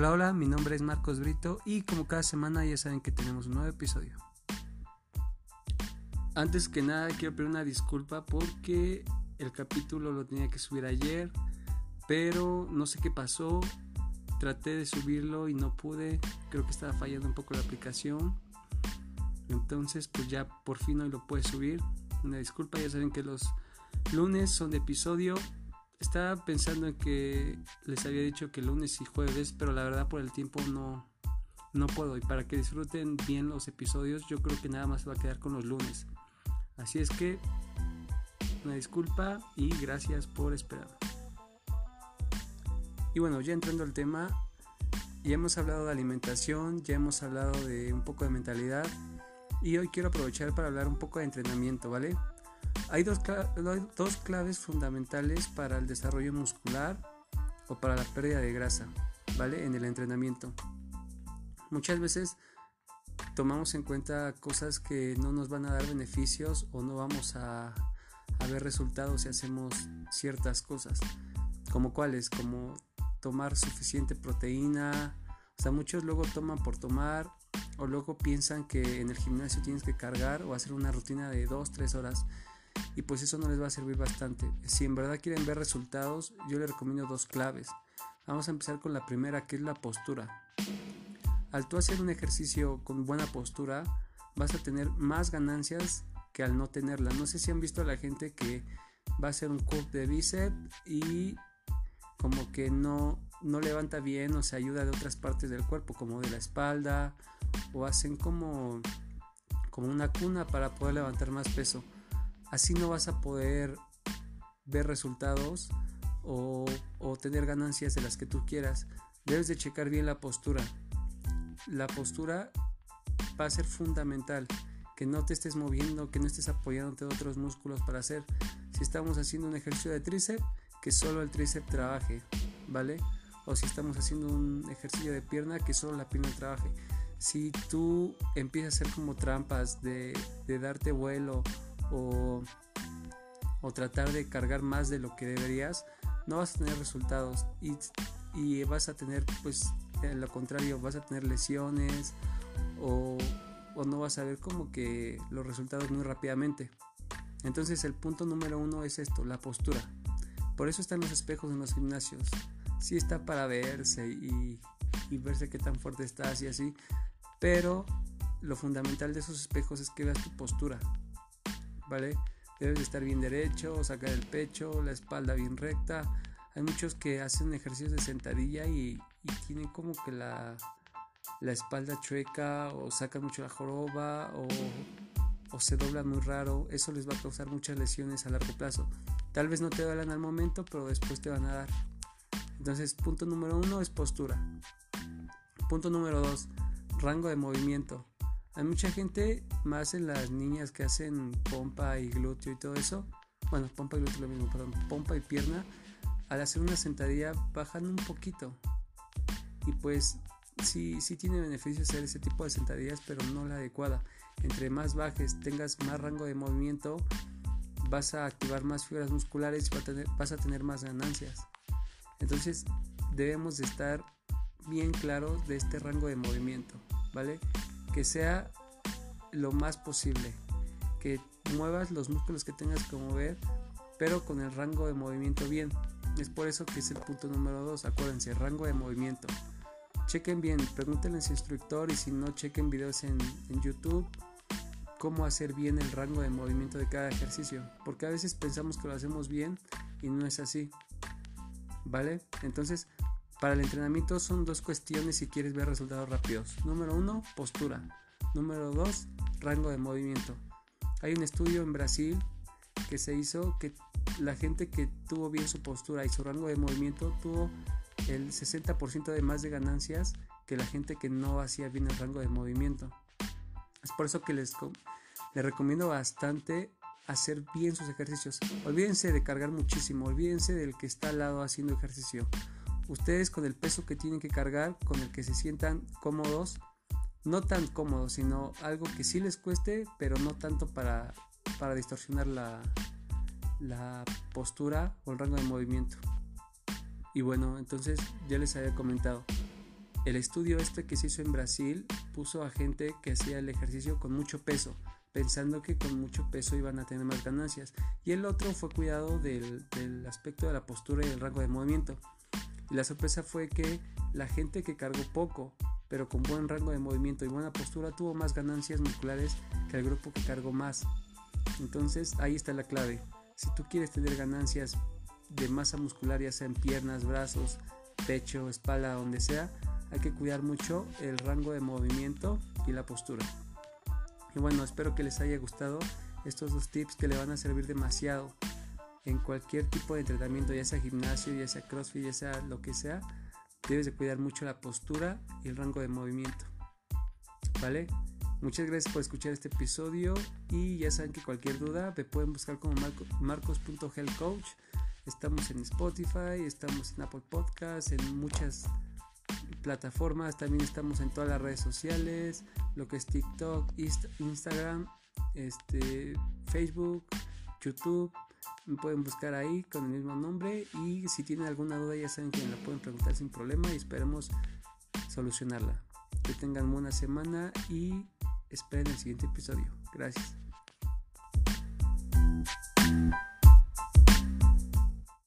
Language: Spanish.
Hola, hola, mi nombre es Marcos Brito y como cada semana ya saben que tenemos un nuevo episodio. Antes que nada quiero pedir una disculpa porque el capítulo lo tenía que subir ayer, pero no sé qué pasó. Traté de subirlo y no pude. Creo que estaba fallando un poco la aplicación. Entonces pues ya por fin hoy lo puedo subir. Una disculpa, ya saben que los lunes son de episodio estaba pensando en que les había dicho que lunes y jueves, pero la verdad por el tiempo no, no puedo. Y para que disfruten bien los episodios, yo creo que nada más va a quedar con los lunes. Así es que una disculpa y gracias por esperar. Y bueno, ya entrando al tema, ya hemos hablado de alimentación, ya hemos hablado de un poco de mentalidad y hoy quiero aprovechar para hablar un poco de entrenamiento, ¿vale? Hay dos, dos claves fundamentales para el desarrollo muscular o para la pérdida de grasa, ¿vale? En el entrenamiento. Muchas veces tomamos en cuenta cosas que no nos van a dar beneficios o no vamos a, a ver resultados si hacemos ciertas cosas. Como cuáles, como tomar suficiente proteína. O sea, muchos luego toman por tomar o luego piensan que en el gimnasio tienes que cargar o hacer una rutina de 2-3 horas y pues eso no les va a servir bastante. Si en verdad quieren ver resultados, yo les recomiendo dos claves. Vamos a empezar con la primera, que es la postura. Al tú hacer un ejercicio con buena postura, vas a tener más ganancias que al no tenerla. No sé si han visto a la gente que va a hacer un curl de bíceps y como que no, no levanta bien o se ayuda de otras partes del cuerpo, como de la espalda, o hacen como, como una cuna para poder levantar más peso así no vas a poder ver resultados o, tener ganancias de las que tú quieras. Debes de checar bien la postura. La postura va a ser fundamental. Que no te estés moviendo, que no estés apoyándote de otros músculos para hacer. Si estamos haciendo un ejercicio de tríceps, que solo el tríceps trabaje, ¿vale? O si estamos haciendo un ejercicio de pierna, que solo la pierna trabaje. Si tú empiezas a hacer como trampas de, darte vuelo o, tratar de cargar más de lo que deberías, no vas a tener resultados y, y vas a tener, pues, en lo contrario, vas a tener lesiones o, o no vas a ver como que los resultados muy rápidamente. Entonces el punto número uno es esto, la postura. Por eso están los espejos en los gimnasios. Sí está para verse y, y verse qué tan fuerte estás y así. Pero lo fundamental de esos espejos es que veas tu postura. ¿Vale? Debes de estar bien derecho, sacar el pecho, la espalda bien recta. Hay muchos que hacen ejercicios de sentadilla y, tienen como que la, la, espalda chueca o sacan mucho la joroba o, o, se doblan muy raro. Eso les va a causar muchas lesiones a largo plazo. Tal vez no te duelan al momento, pero después te van a dar. Entonces, punto número uno es postura. Punto número dos, rango de movimiento. Hay mucha gente, más en las niñas que hacen pompa y glúteo y todo eso. Bueno, pompa y glúteo lo mismo, perdón. Pompa y pierna. Al hacer una sentadilla bajan un poquito. Y pues sí, sí tiene beneficio hacer ese tipo de sentadillas, pero no la adecuada. Entre más bajes, tengas más rango de movimiento, vas a activar más fibras musculares y vas a tener más ganancias. Entonces debemos de estar bien claros de este rango de movimiento, ¿vale? Que sea lo más posible, que muevas los músculos que tengas que mover, pero con el rango de movimiento bien. Es por eso que es el punto número 2, acuérdense, rango de movimiento. Chequen bien, pregúntenle a su instructor y si no, chequen videos en, en YouTube cómo hacer bien el rango de movimiento de cada ejercicio, porque a veces pensamos que lo hacemos bien y no es así. ¿Vale? Entonces, para el entrenamiento son dos cuestiones si quieres ver resultados rápidos. Número uno, postura. Número dos, rango de movimiento. Hay un estudio en Brasil que se hizo que la gente que tuvo bien su postura y su rango de movimiento tuvo el 60% de más de ganancias que la gente que no hacía bien el rango de movimiento. Es por eso que les, les recomiendo bastante hacer bien sus ejercicios. Olvídense de cargar muchísimo, olvídense del que está al lado haciendo ejercicio ustedes con el peso que tienen que cargar, con el que se sientan cómodos, no tan cómodos, sino algo que sí les cueste, pero no tanto para, para distorsionar la, la postura o el rango de movimiento. Y bueno, entonces ya les había comentado, el estudio este que se hizo en Brasil puso a gente que hacía el ejercicio con mucho peso, pensando que con mucho peso iban a tener más ganancias. Y el otro fue cuidado del, del aspecto de la postura y el rango de movimiento. Y la sorpresa fue que la gente que cargó poco, pero con buen rango de movimiento y buena postura, tuvo más ganancias musculares que el grupo que cargó más. Entonces ahí está la clave. Si tú quieres tener ganancias de masa muscular, ya sea en piernas, brazos, pecho, espalda, donde sea, hay que cuidar mucho el rango de movimiento y la postura. Y bueno, espero que les haya gustado estos dos tips que le van a servir demasiado en cualquier tipo de entrenamiento, ya sea gimnasio, ya sea crossfit, ya sea lo que sea. Debes de cuidar mucho la postura y el rango de movimiento. ¿Vale? Muchas gracias por escuchar este episodio y ya saben que cualquier duda me pueden buscar como marcos.healthcoach. Estamos en Spotify, estamos en Apple Podcasts, en muchas plataformas, también estamos en todas las redes sociales, lo que es TikTok, Instagram, este, Facebook, YouTube. Me pueden buscar ahí con el mismo nombre y si tienen alguna duda ya saben que me la pueden preguntar sin problema y esperemos solucionarla. Que tengan buena semana y esperen el siguiente episodio. Gracias.